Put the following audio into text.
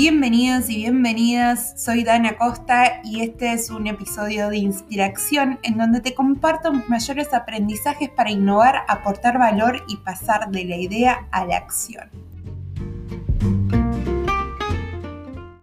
Bienvenidos y bienvenidas, soy Dana Costa y este es un episodio de Inspiración en donde te comparto mis mayores aprendizajes para innovar, aportar valor y pasar de la idea a la acción.